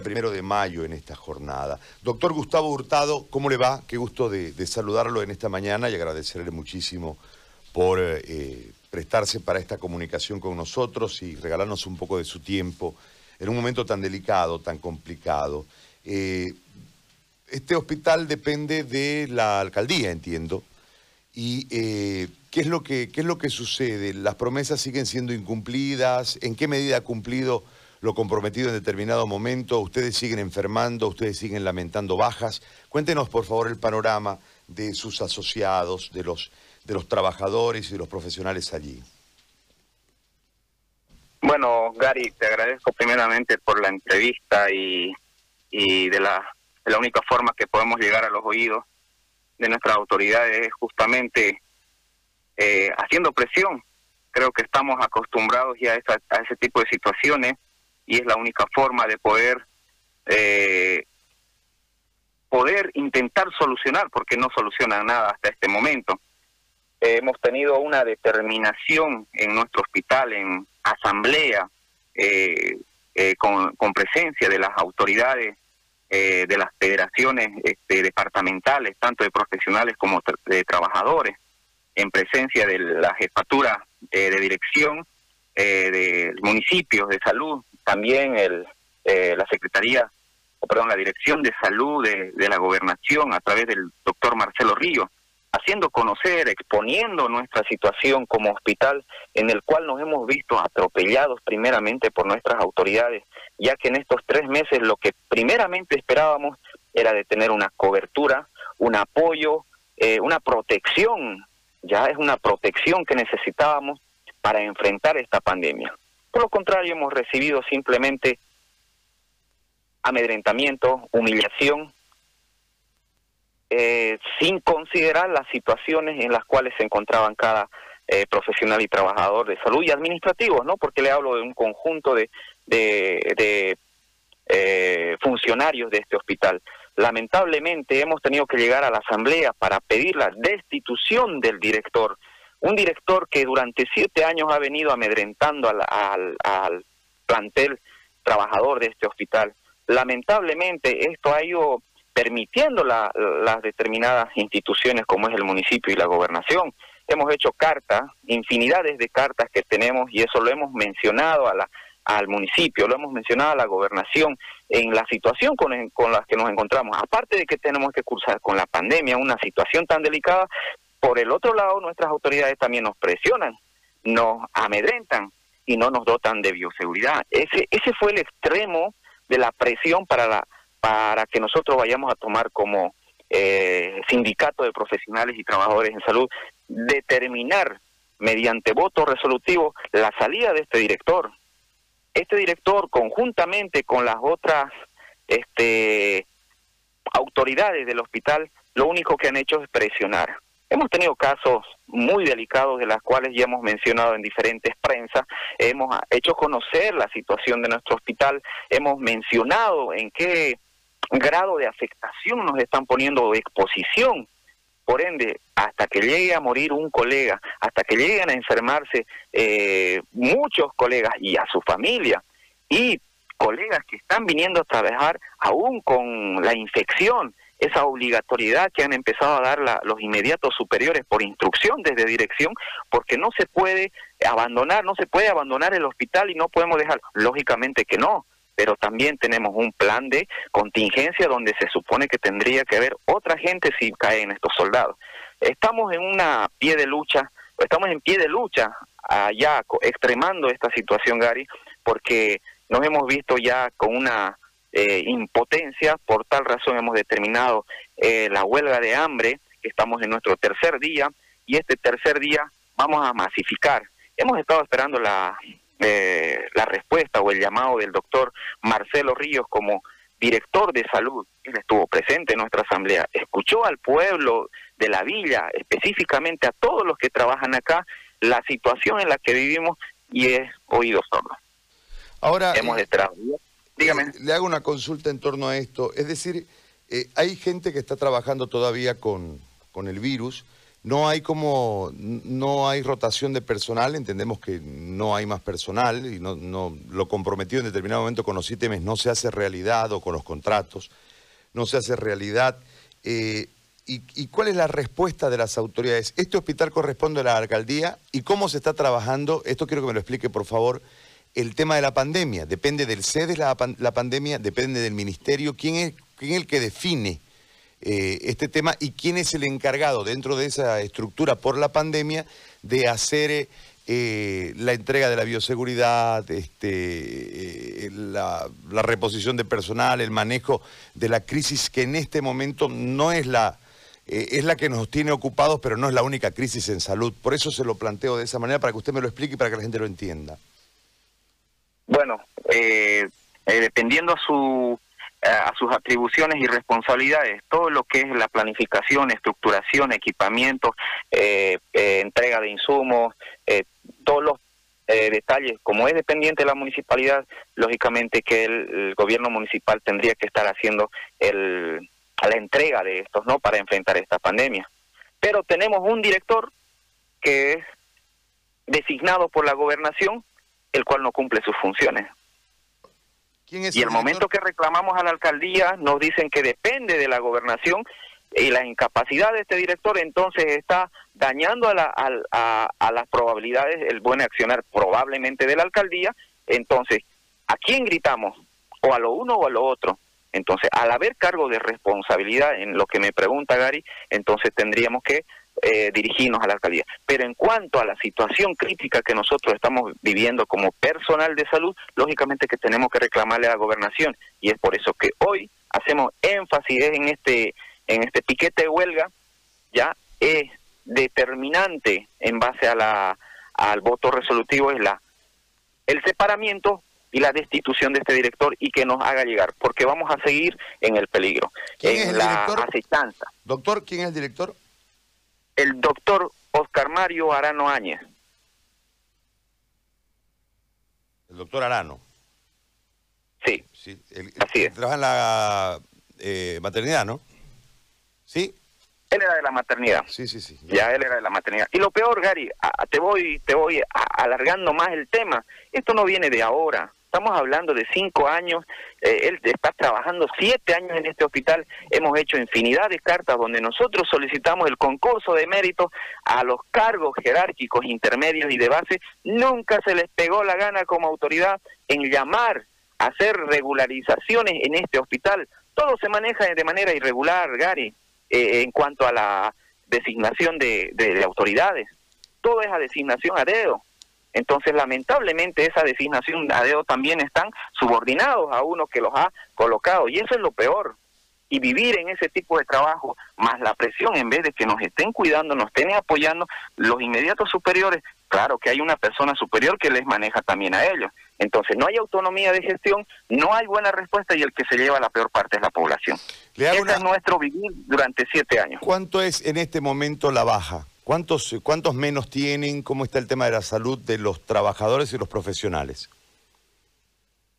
primero de mayo en esta jornada. Doctor Gustavo Hurtado, ¿cómo le va? Qué gusto de, saludarlo en esta mañana y agradecerle muchísimo por eh, prestarse para esta comunicación con nosotros y regalarnos un poco de su tiempo en un momento tan delicado, tan complicado. Eh, este hospital depende de la alcaldía, entiendo. ¿Y eh, ¿qué, es lo que, qué es lo que sucede? ¿Las promesas siguen siendo incumplidas? ¿En qué medida ha cumplido lo comprometido en determinado momento, ustedes siguen enfermando, ustedes siguen lamentando bajas. Cuéntenos, por favor, el panorama de sus asociados, de los, de los trabajadores y de los profesionales allí. Bueno, Gary, te agradezco primeramente por la entrevista y, y de, la, la única forma que podemos llegar a los oídos de nuestras autoridades es justamente eh, haciendo presión. Creo que estamos acostumbrados ya a, a ese tipo de situaciones y es la única forma de poder eh, poder intentar solucionar porque no soluciona nada hasta este momento. Eh, hemos tenido una determinación en nuestro hospital en asamblea eh, con, con, presencia de las autoridades de las federaciones este, departamentales tanto de profesionales como de trabajadores en presencia de la jefatura de dirección de municipios de salud también el, eh, la Secretaría, o perdón, la Dirección de Salud de, la Gobernación a través del doctor Marcelo Río, haciendo conocer, exponiendo nuestra situación como hospital en el cual nos hemos visto atropellados primeramente por nuestras autoridades, ya que en estos tres meses lo que primeramente esperábamos era de tener una cobertura, un apoyo, eh, una protección, ya es una protección que necesitábamos para enfrentar esta pandemia. Por lo contrario, hemos recibido simplemente amedrentamiento, humillación, eh, sin considerar las situaciones en las cuales se encontraban cada eh, profesional y trabajador de salud y administrativos, ¿no? Porque le hablo de un conjunto de, eh, funcionarios de este hospital. Lamentablemente hemos tenido que llegar a la asamblea para pedir la destitución del director un director que durante siete años ha venido amedrentando al, plantel trabajador de este hospital. Lamentablemente esto ha ido permitiendo las determinadas instituciones como es el municipio y la gobernación. Hemos hecho cartas, infinidades de cartas que tenemos y eso lo hemos mencionado a la, al municipio, lo hemos mencionado a la gobernación en la situación con, con la que nos encontramos. Aparte de que tenemos que cursar con la pandemia, una situación tan delicada, por el otro lado, nuestras autoridades también nos presionan, nos amedrentan y no nos dotan de bioseguridad. Ese, ese fue el extremo de la presión para, la, para que nosotros vayamos a tomar como eh, sindicato de profesionales y trabajadores en salud, determinar mediante voto resolutivo la salida de este director. Este director, conjuntamente con las otras este, autoridades del hospital, lo único que han hecho es presionar. Hemos tenido casos muy delicados de las cuales ya hemos mencionado en diferentes prensas, hemos hecho conocer la situación de nuestro hospital, hemos mencionado en qué grado de afectación nos están poniendo de exposición. Por ende, hasta que llegue a morir un colega, hasta que lleguen a enfermarse eh, muchos colegas y a su familia, y colegas que están viniendo a trabajar aún con la infección, esa obligatoriedad que han empezado a dar los inmediatos superiores por instrucción desde dirección, porque no se puede abandonar, no se puede abandonar el hospital y no podemos dejar, lógicamente que no, pero también tenemos un plan de contingencia donde se supone que tendría que haber otra gente si caen estos soldados. Estamos en una pie de lucha, estamos en pie de lucha allá extremando esta situación, Gary, porque nos hemos visto ya con una eh, impotencia. Por tal razón hemos determinado eh, la huelga de hambre, que estamos en nuestro tercer día, y este tercer día vamos a masificar. Hemos estado esperando la, eh, la respuesta o el llamado del doctor Marcelo Ríos como director de salud. Él estuvo presente en nuestra asamblea, escuchó al pueblo de la villa, específicamente a todos los que trabajan acá, la situación en la que vivimos y es oído sordo. Ahora, hemos estado Dígame. Le hago una consulta en torno a esto. Es decir, eh, hay gente que está trabajando todavía con, con el virus, no hay como, no hay rotación de personal, entendemos que no hay más personal y no, no, lo comprometido en determinado momento con los ítems no se hace realidad o con los contratos, no se hace realidad. Eh, y, cuál es la respuesta de las autoridades? ¿Este hospital corresponde a la alcaldía? ¿Y cómo se está trabajando? Esto quiero que me lo explique, por favor. El tema de la pandemia, depende del SEDES la, la pandemia, depende del ministerio. ¿Quién es, quién el que define eh, este tema y quién es el encargado dentro de esa estructura por la pandemia de hacer eh, la entrega de la bioseguridad, este, eh, la, reposición de personal, el manejo de la crisis que en este momento no es la, es la que nos tiene ocupados, pero no es la única crisis en salud. Por eso se lo planteo de esa manera, para que usted me lo explique y para que la gente lo entienda. Bueno, dependiendo a su a sus atribuciones y responsabilidades, todo lo que es la planificación, estructuración, equipamiento, eh, eh, entrega de insumos, eh, todos los detalles, como es dependiente de la municipalidad, lógicamente que el, gobierno municipal tendría que estar haciendo el, la entrega de estos, ¿no? Para enfrentar esta pandemia. Pero tenemos un director que es designado por la gobernación, el cual no cumple sus funciones y el, momento que reclamamos a la alcaldía nos dicen que depende de la gobernación y la incapacidad de este director entonces está dañando a, la, a, las probabilidades, el buen accionar probablemente de la alcaldía. Entonces, ¿a quién gritamos? ¿O a lo uno o a lo otro? Entonces, al haber cargo de responsabilidad en lo que me pregunta Gary, entonces tendríamos que eh, dirigirnos a la alcaldía. Pero en cuanto a la situación crítica que nosotros estamos viviendo como personal de salud, lógicamente que tenemos que reclamarle a la gobernación y es por eso que hoy hacemos énfasis en este en este piquete de huelga, ya es determinante en base a la al voto resolutivo es la el separamiento y la destitución de este director y que nos haga llegar, porque vamos a seguir en el peligro, en la asistencia. Doctor, ¿quién es el director? El doctor Oscar Mario Arano Áñez. El doctor Arano. Sí. sí Así es. Trabaja en la eh, maternidad, ¿no? ¿Sí? Él era de la maternidad. Sí, sí, sí. Ya. él era de la maternidad. Y lo peor, Gary, te voy, te voy alargando más el tema. Esto no viene de ahora. Estamos hablando de cinco años, eh, él está trabajando siete años en este hospital, hemos hecho infinidad de cartas donde nosotros solicitamos el concurso de mérito a los cargos jerárquicos intermedios y de base, nunca se les pegó la gana como autoridad en llamar a hacer regularizaciones en este hospital. Todo se maneja de manera irregular, Gary, eh, en cuanto a la designación de, de autoridades. Todo es a designación a dedo. Entonces, lamentablemente, esa designación a dedo también están subordinados a uno que los ha colocado. Y eso es lo peor. Y vivir en ese tipo de trabajo, más la presión, en vez de que nos estén cuidando, nos estén apoyando, los inmediatos superiores, claro que hay una persona superior que les maneja también a ellos. Entonces, no hay autonomía de gestión, no hay buena respuesta y el que se lleva la peor parte es la población. Ese es nuestro vivir durante siete años. ¿Cuánto es en este momento la baja? ¿Cuántos, ¿Cuántos menos tienen? ¿Cómo está el tema de la salud de los trabajadores y los profesionales?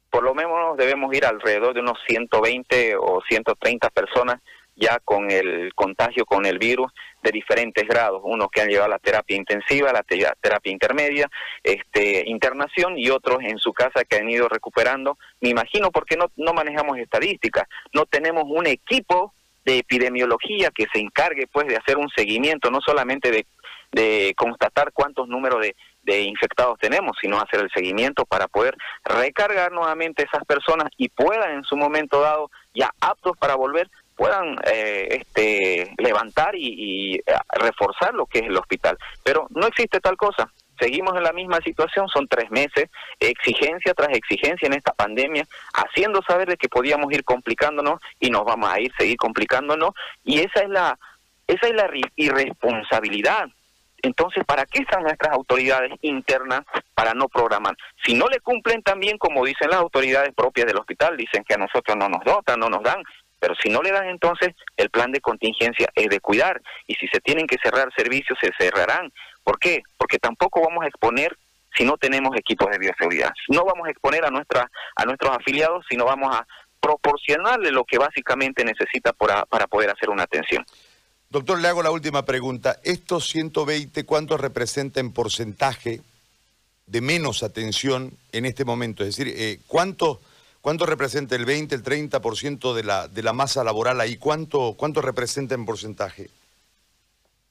Por lo menos debemos ir alrededor de unos 120 o 130 personas ya con el contagio con el virus de diferentes grados, unos que han llegado a la terapia intensiva, la terapia intermedia, este, internación y otros en su casa que han ido recuperando. Me imagino porque no, no manejamos estadísticas, no tenemos un equipo de epidemiología que se encargue pues de hacer un seguimiento, no solamente de, de constatar cuántos números de, de infectados tenemos, sino hacer el seguimiento para poder recargar nuevamente esas personas y puedan en su momento dado, ya aptos para volver, puedan eh, este, levantar y, y, eh, reforzar lo que es el hospital. Pero no existe tal cosa seguimos en la misma situación, son tres meses, exigencia tras exigencia en esta pandemia, haciendo saber de que podíamos ir complicándonos y nos vamos a ir seguir complicándonos y esa es la esa es la irresponsabilidad. Entonces, ¿para qué están nuestras autoridades internas para no programar? Si no le cumplen también, como dicen las autoridades propias del hospital, dicen que a nosotros no nos dotan, no nos dan, pero si no le dan entonces, el plan de contingencia es de cuidar. Y si se tienen que cerrar servicios, se cerrarán. ¿Por qué? Porque tampoco vamos a exponer si no tenemos equipos de bioseguridad. No vamos a exponer a, nuestra, a nuestros afiliados, sino vamos a proporcionarle lo que básicamente necesita para, para poder hacer una atención. Doctor, le hago la última pregunta. ¿Estos 120 cuánto representa en porcentaje de menos atención en este momento? Es decir, eh, ¿cuánto, ¿cuánto representa el 20, el 30% de la, de la masa laboral ahí? ¿Cuánto, ¿Cuánto representa en porcentaje?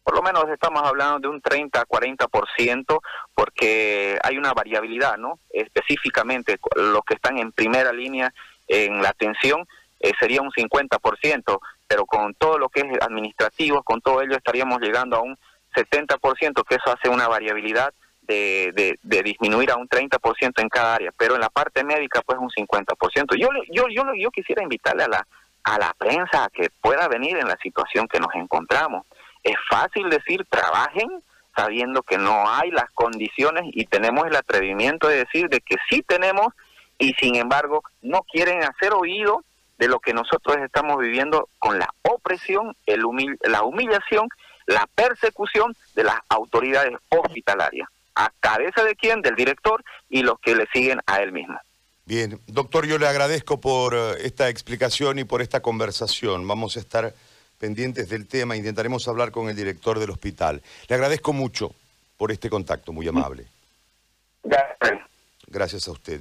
Por lo menos estamos hablando de un 30 a 40% porque hay una variabilidad, ¿no? Específicamente los que están en primera línea en la atención eh, sería un 50%, pero con todo lo que es administrativo, con todo ello estaríamos llegando a un 70%, que eso hace una variabilidad de, de, disminuir a un 30% en cada área, pero en la parte médica pues un 50%. Yo, yo, yo, yo quisiera invitarle a la, a la prensa a que pueda venir en la situación que nos encontramos. Es fácil decir trabajen sabiendo que no hay las condiciones y tenemos el atrevimiento de decir de que sí tenemos y sin embargo no quieren hacer oído de lo que nosotros estamos viviendo con la opresión, la humillación, la persecución de las autoridades hospitalarias. ¿A cabeza de quién? Del director y los que le siguen a él mismo. Bien, doctor, yo le agradezco por eh, esta explicación y por esta conversación. Vamos a estar pendientes del tema, intentaremos hablar con el director del hospital. Le agradezco mucho por este contacto, muy amable. Gracias. Gracias a usted.